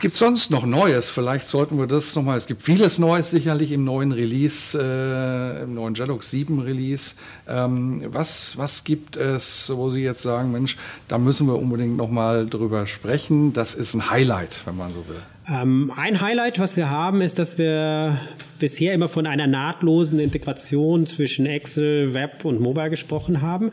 Gibt sonst noch Neues? Vielleicht sollten wir das nochmal. Es gibt vieles Neues sicherlich im neuen Release, äh, im neuen Jedox 7 Release. Ähm, was, was gibt es, wo Sie jetzt sagen, Mensch, da müssen wir unbedingt nochmal drüber sprechen? Das ist ein Highlight, wenn man so will. Ähm, ein Highlight, was wir haben, ist, dass wir bisher immer von einer nahtlosen Integration zwischen Excel, Web und Mobile gesprochen haben.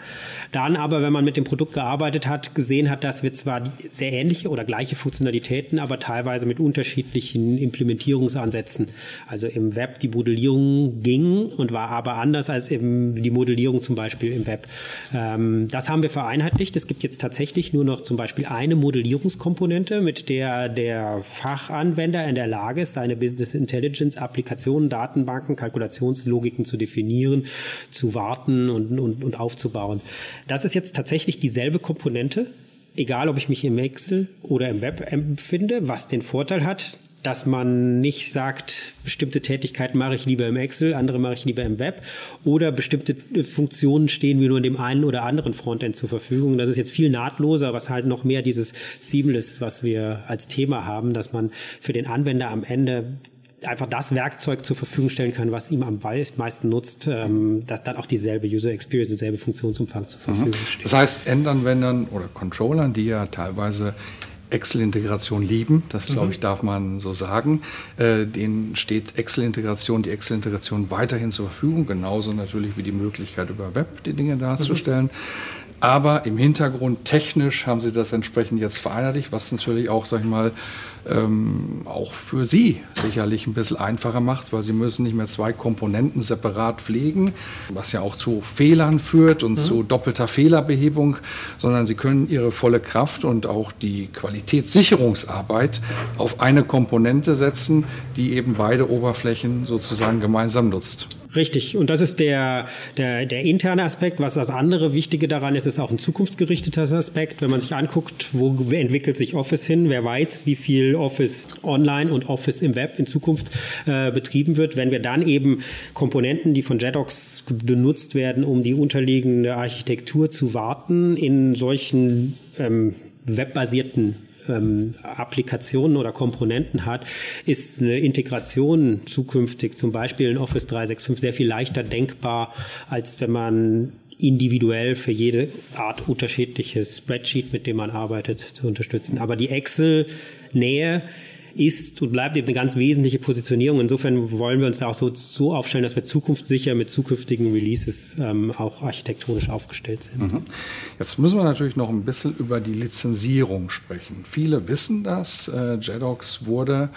Dann aber, wenn man mit dem Produkt gearbeitet hat, gesehen hat, dass wir zwar sehr ähnliche oder gleiche Funktionalitäten, aber teilweise mit unterschiedlichen Implementierungsansätzen. Also im Web die Modellierung ging und war aber anders als im, die Modellierung zum Beispiel im Web. Ähm, das haben wir vereinheitlicht. Es gibt jetzt tatsächlich nur noch zum Beispiel eine Modellierungskomponente, mit der der Fachanwender in der Lage ist, seine Business Intelligence Applikation Informationen, Datenbanken, Kalkulationslogiken zu definieren, zu warten und, und, und aufzubauen. Das ist jetzt tatsächlich dieselbe Komponente, egal ob ich mich im Excel oder im Web empfinde, was den Vorteil hat, dass man nicht sagt, bestimmte Tätigkeiten mache ich lieber im Excel, andere mache ich lieber im Web oder bestimmte Funktionen stehen mir nur in dem einen oder anderen Frontend zur Verfügung. Das ist jetzt viel nahtloser, was halt noch mehr dieses Seamless, was wir als Thema haben, dass man für den Anwender am Ende einfach das Werkzeug zur Verfügung stellen kann, was ihm am meisten nutzt, ähm, dass dann auch dieselbe User Experience, dieselbe Funktionsumfang zur Verfügung mhm. steht. Das heißt, Endanwendern oder Controllern, die ja teilweise Excel-Integration lieben, das glaube mhm. ich darf man so sagen. Äh, denen steht Excel-Integration, die Excel-Integration weiterhin zur Verfügung, genauso natürlich wie die Möglichkeit über Web die Dinge darzustellen. Aber im Hintergrund technisch haben sie das entsprechend jetzt vereinheitlicht, was natürlich auch, sag ich mal, ähm, auch für Sie sicherlich ein bisschen einfacher macht, weil Sie müssen nicht mehr zwei Komponenten separat pflegen, was ja auch zu Fehlern führt und mhm. zu doppelter Fehlerbehebung, sondern Sie können Ihre volle Kraft und auch die Qualitätssicherungsarbeit auf eine Komponente setzen, die eben beide Oberflächen sozusagen gemeinsam nutzt. Richtig. Und das ist der, der, der interne Aspekt. Was das andere Wichtige daran ist, ist auch ein zukunftsgerichteter Aspekt. Wenn man sich anguckt, wo entwickelt sich Office hin, wer weiß, wie viel Office online und Office im Web in Zukunft äh, betrieben wird. Wenn wir dann eben Komponenten, die von JEDOX benutzt werden, um die unterliegende Architektur zu warten, in solchen ähm, webbasierten ähm, Applikationen oder Komponenten hat, ist eine Integration zukünftig zum Beispiel in Office 365 sehr viel leichter denkbar, als wenn man individuell für jede Art unterschiedliches Spreadsheet, mit dem man arbeitet, zu unterstützen. Aber die Excel-Nähe ist und bleibt eben eine ganz wesentliche Positionierung. Insofern wollen wir uns da auch so, so aufstellen, dass wir zukunftssicher mit zukünftigen Releases ähm, auch architektonisch aufgestellt sind. Mhm. Jetzt müssen wir natürlich noch ein bisschen über die Lizenzierung sprechen. Viele wissen das. Äh, JEDOX wurde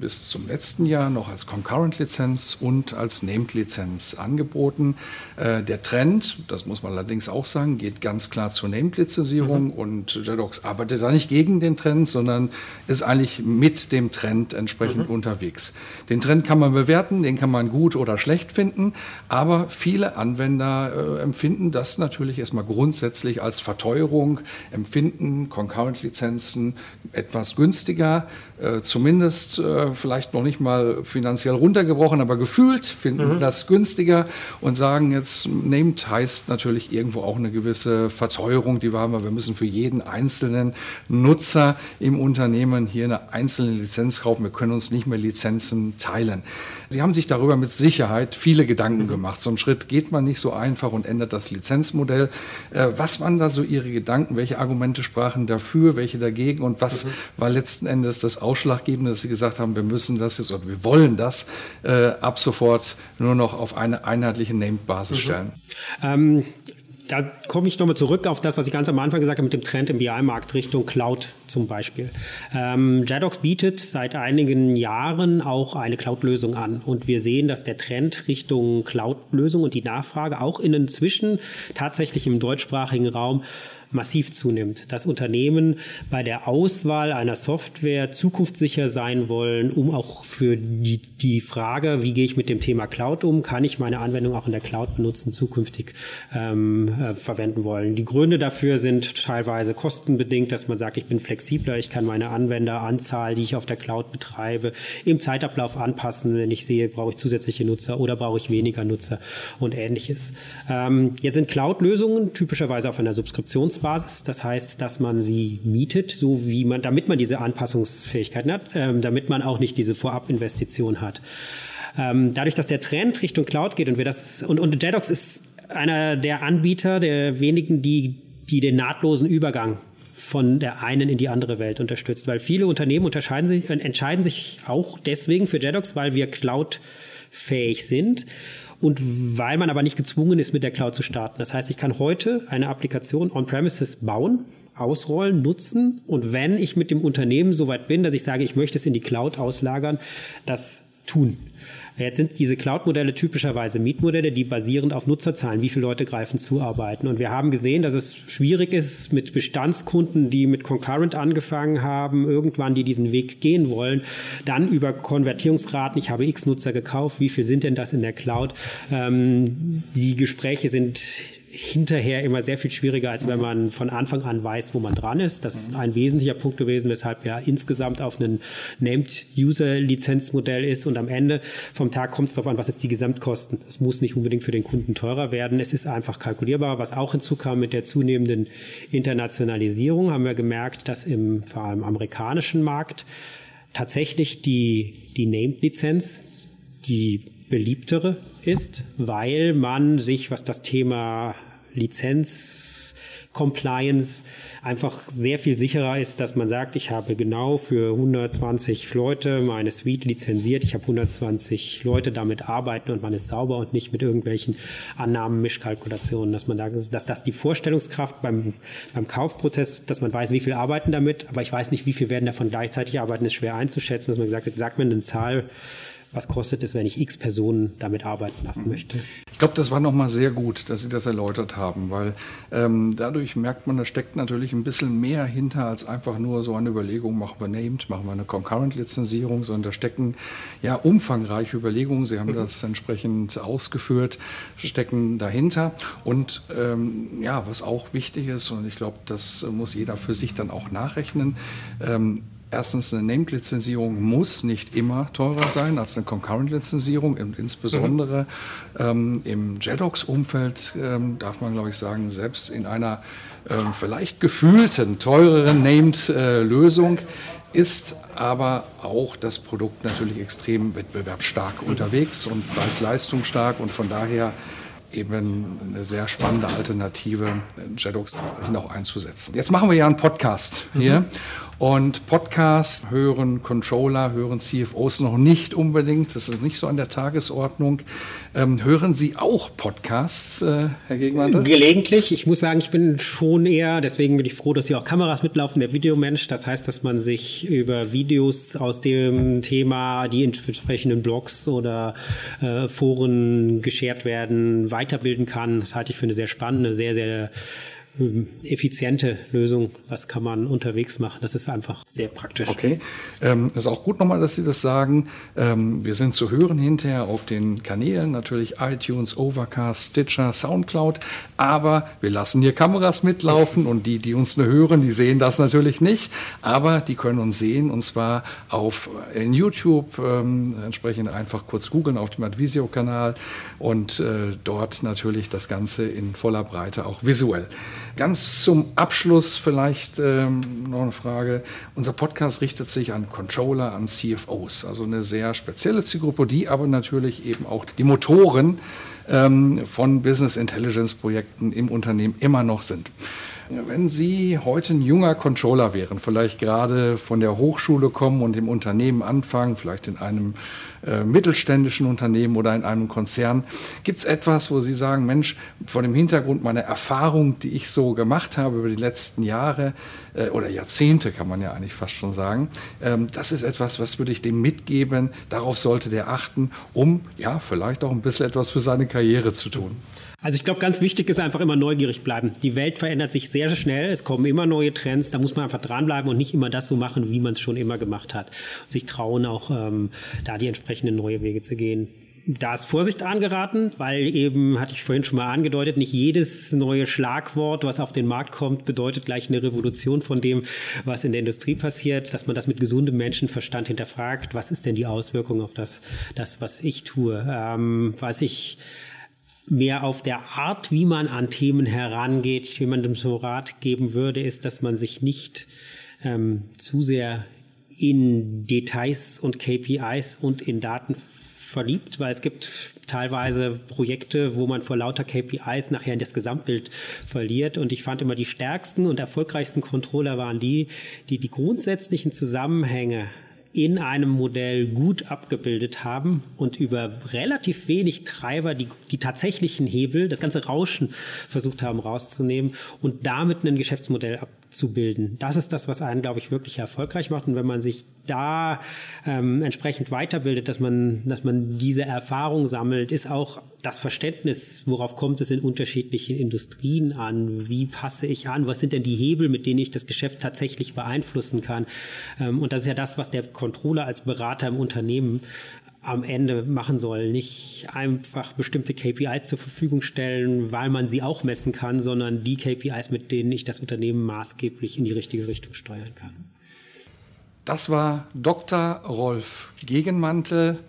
bis zum letzten Jahr noch als Concurrent-Lizenz und als Named-Lizenz angeboten. Äh, der Trend, das muss man allerdings auch sagen, geht ganz klar zur Named-Lizenzierung mhm. und JEDOX arbeitet da nicht gegen den Trend, sondern ist eigentlich mit dem Trend entsprechend mhm. unterwegs. Den Trend kann man bewerten, den kann man gut oder schlecht finden, aber viele Anwender äh, empfinden das natürlich erstmal grundsätzlich als Verteuerung, empfinden Concurrent-Lizenzen etwas günstiger, äh, zumindest äh, vielleicht noch nicht mal finanziell runtergebrochen, aber gefühlt finden mhm. das günstiger und sagen jetzt, nehmt heißt natürlich irgendwo auch eine gewisse Verteuerung, die war wir müssen für jeden einzelnen Nutzer im Unternehmen hier eine einzelne Lizenz kaufen, wir können uns nicht mehr Lizenzen teilen. Sie haben sich darüber mit Sicherheit viele Gedanken mhm. gemacht. So einen Schritt geht man nicht so einfach und ändert das Lizenzmodell. Äh, was waren da so Ihre Gedanken? Welche Argumente sprachen dafür, welche dagegen und was mhm. war letzten Endes das Ausschlaggebende, dass Sie gesagt haben, wir müssen das jetzt oder wir wollen das äh, ab sofort nur noch auf eine einheitliche Named-Basis mhm. stellen? Ähm, da komme ich nochmal zurück auf das, was ich ganz am Anfang gesagt habe mit dem Trend im BI-Markt Richtung Cloud zum Beispiel. Ähm, JADOX bietet seit einigen Jahren auch eine Cloud-Lösung an und wir sehen, dass der Trend Richtung Cloud-Lösung und die Nachfrage auch in inzwischen tatsächlich im deutschsprachigen Raum massiv zunimmt. Dass Unternehmen bei der Auswahl einer Software zukunftssicher sein wollen, um auch für die, die Frage, wie gehe ich mit dem Thema Cloud um, kann ich meine Anwendung auch in der Cloud benutzen, zukünftig ähm, äh, verwenden wollen. Die Gründe dafür sind teilweise kostenbedingt, dass man sagt, ich bin flexibler, ich kann meine Anwenderanzahl, die ich auf der Cloud betreibe, im Zeitablauf anpassen, wenn ich sehe, brauche ich zusätzliche Nutzer oder brauche ich weniger Nutzer und ähnliches. Ähm, jetzt sind Cloud-Lösungen typischerweise auf einer Subskriptions Vertragsbasis. Das heißt, dass man sie mietet, so wie man, damit man diese Anpassungsfähigkeiten hat, ähm, damit man auch nicht diese Vorabinvestition hat. Ähm, dadurch, dass der Trend Richtung Cloud geht und wir das und, und JEDOX ist einer der Anbieter, der wenigen, die, die den nahtlosen Übergang von der einen in die andere Welt unterstützt, weil viele Unternehmen unterscheiden sich, entscheiden sich auch deswegen für JEDOX, weil wir cloudfähig sind und weil man aber nicht gezwungen ist, mit der Cloud zu starten. Das heißt, ich kann heute eine Applikation on-premises bauen, ausrollen, nutzen und wenn ich mit dem Unternehmen so weit bin, dass ich sage, ich möchte es in die Cloud auslagern, das tun. Jetzt sind diese Cloud-Modelle typischerweise Mietmodelle, die basierend auf Nutzerzahlen, wie viele Leute greifen zu, arbeiten. Und wir haben gesehen, dass es schwierig ist mit Bestandskunden, die mit Concurrent angefangen haben, irgendwann die diesen Weg gehen wollen, dann über Konvertierungsraten, ich habe x Nutzer gekauft, wie viel sind denn das in der Cloud? Ähm, die Gespräche sind hinterher immer sehr viel schwieriger, als wenn man von Anfang an weiß, wo man dran ist. Das ist ein wesentlicher Punkt gewesen, weshalb ja insgesamt auf ein Named-User-Lizenzmodell ist und am Ende vom Tag kommt es darauf an, was ist die Gesamtkosten. Es muss nicht unbedingt für den Kunden teurer werden. Es ist einfach kalkulierbar. Was auch hinzukam mit der zunehmenden Internationalisierung, haben wir gemerkt, dass im vor allem amerikanischen Markt tatsächlich die, die Named-Lizenz, die beliebtere ist, weil man sich, was das Thema Lizenz, Compliance einfach sehr viel sicherer ist, dass man sagt, ich habe genau für 120 Leute meine Suite lizenziert, ich habe 120 Leute damit arbeiten und man ist sauber und nicht mit irgendwelchen Annahmen, Mischkalkulationen, dass man da, dass das die Vorstellungskraft beim, beim Kaufprozess, dass man weiß, wie viel arbeiten damit, aber ich weiß nicht, wie viel werden davon gleichzeitig arbeiten, ist schwer einzuschätzen, dass man gesagt hat, sagt mir eine Zahl, was kostet es, wenn ich x Personen damit arbeiten lassen möchte. Ich glaube, das war nochmal sehr gut, dass Sie das erläutert haben, weil ähm, dadurch merkt man, da steckt natürlich ein bisschen mehr hinter als einfach nur so eine Überlegung, machen wir Named, machen wir eine Concurrent-Lizenzierung, sondern da stecken ja umfangreiche Überlegungen, Sie haben mhm. das entsprechend ausgeführt, stecken dahinter. Und ähm, ja, was auch wichtig ist, und ich glaube, das muss jeder für sich dann auch nachrechnen, ähm, Erstens, eine Named-Lizenzierung muss nicht immer teurer sein als eine Concurrent-Lizenzierung. Insbesondere mhm. ähm, im JEDOX-Umfeld ähm, darf man, glaube ich, sagen, selbst in einer ähm, vielleicht gefühlten, teureren Named-Lösung äh, ist aber auch das Produkt natürlich extrem wettbewerbsstark unterwegs und preis-leistung stark und von daher eben eine sehr spannende Alternative, JEDOX entsprechend auch einzusetzen. Jetzt machen wir ja einen Podcast hier mhm. Und Podcast hören Controller, hören CFOs noch nicht unbedingt. Das ist nicht so an der Tagesordnung. Ähm, hören Sie auch Podcasts, äh, Herr Gegenwandel? Gelegentlich. Ich muss sagen, ich bin schon eher, deswegen bin ich froh, dass hier auch Kameras mitlaufen, der Videomensch. Das heißt, dass man sich über Videos aus dem Thema, die in entsprechenden Blogs oder äh, Foren geschert werden, weiterbilden kann. Das halte ich für eine sehr spannende, sehr, sehr effiziente Lösung. Was kann man unterwegs machen? Das ist einfach sehr praktisch. Okay, ähm, ist auch gut nochmal, dass Sie das sagen. Ähm, wir sind zu hören hinterher auf den Kanälen, natürlich iTunes, Overcast, Stitcher, Soundcloud, aber wir lassen hier Kameras mitlaufen und die, die uns nur hören, die sehen das natürlich nicht, aber die können uns sehen und zwar auf in YouTube, ähm, entsprechend einfach kurz googeln auf dem Advisio-Kanal und äh, dort natürlich das Ganze in voller Breite auch visuell. Ganz zum Abschluss vielleicht ähm, noch eine Frage. Unser Podcast richtet sich an Controller, an CFOs, also eine sehr spezielle Zielgruppe, die aber natürlich eben auch die Motoren ähm, von Business Intelligence Projekten im Unternehmen immer noch sind. Wenn Sie heute ein junger Controller wären, vielleicht gerade von der Hochschule kommen und im Unternehmen anfangen, vielleicht in einem äh, mittelständischen Unternehmen oder in einem Konzern, gibt es etwas, wo Sie sagen, Mensch, vor dem Hintergrund meiner Erfahrung, die ich so gemacht habe über die letzten Jahre äh, oder Jahrzehnte, kann man ja eigentlich fast schon sagen, ähm, das ist etwas, was würde ich dem mitgeben, darauf sollte der achten, um ja vielleicht auch ein bisschen etwas für seine Karriere zu tun. Also ich glaube, ganz wichtig ist einfach immer neugierig bleiben. Die Welt verändert sich sehr, schnell. Es kommen immer neue Trends. Da muss man einfach dranbleiben und nicht immer das so machen, wie man es schon immer gemacht hat. Sich trauen, auch ähm, da die entsprechenden neue Wege zu gehen. Da ist Vorsicht angeraten, weil eben, hatte ich vorhin schon mal angedeutet, nicht jedes neue Schlagwort, was auf den Markt kommt, bedeutet gleich eine Revolution von dem, was in der Industrie passiert, dass man das mit gesundem Menschenverstand hinterfragt. Was ist denn die Auswirkung auf das, das was ich tue? Ähm, was ich mehr auf der Art, wie man an Themen herangeht, jemandem so Rat geben würde, ist, dass man sich nicht ähm, zu sehr in Details und KPIs und in Daten verliebt, weil es gibt teilweise Projekte, wo man vor lauter KPIs nachher das Gesamtbild verliert. Und ich fand immer die stärksten und erfolgreichsten Controller waren die, die die grundsätzlichen Zusammenhänge in einem Modell gut abgebildet haben und über relativ wenig Treiber die, die tatsächlichen Hebel, das ganze Rauschen versucht haben rauszunehmen und damit ein Geschäftsmodell abzubilden. Das ist das, was einen, glaube ich, wirklich erfolgreich macht. Und wenn man sich da ähm, entsprechend weiterbildet, dass man, dass man diese Erfahrung sammelt, ist auch das Verständnis, worauf kommt es in unterschiedlichen Industrien an? Wie passe ich an? Was sind denn die Hebel, mit denen ich das Geschäft tatsächlich beeinflussen kann? Ähm, und das ist ja das, was der Controller als Berater im Unternehmen am Ende machen soll. Nicht einfach bestimmte KPIs zur Verfügung stellen, weil man sie auch messen kann, sondern die KPIs, mit denen ich das Unternehmen maßgeblich in die richtige Richtung steuern kann. Das war Dr. Rolf Gegenmantel,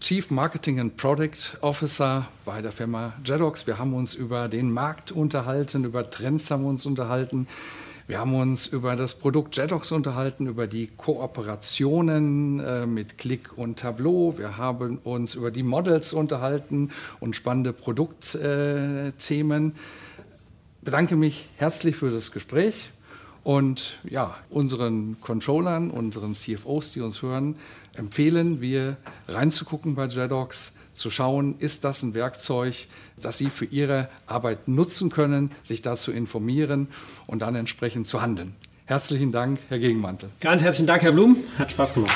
Chief Marketing and Product Officer bei der Firma Jedox. Wir haben uns über den Markt unterhalten, über Trends haben wir uns unterhalten. Wir haben uns über das Produkt Jedox unterhalten, über die Kooperationen äh, mit Click und Tableau. Wir haben uns über die Models unterhalten und spannende Produktthemen. Äh, bedanke mich herzlich für das Gespräch und ja, unseren Controllern, unseren CFOs, die uns hören, empfehlen wir reinzugucken bei Jedox zu schauen, ist das ein Werkzeug, das Sie für Ihre Arbeit nutzen können, sich dazu informieren und dann entsprechend zu handeln. Herzlichen Dank, Herr Gegenmantel. Ganz herzlichen Dank, Herr Blum. Hat Spaß gemacht.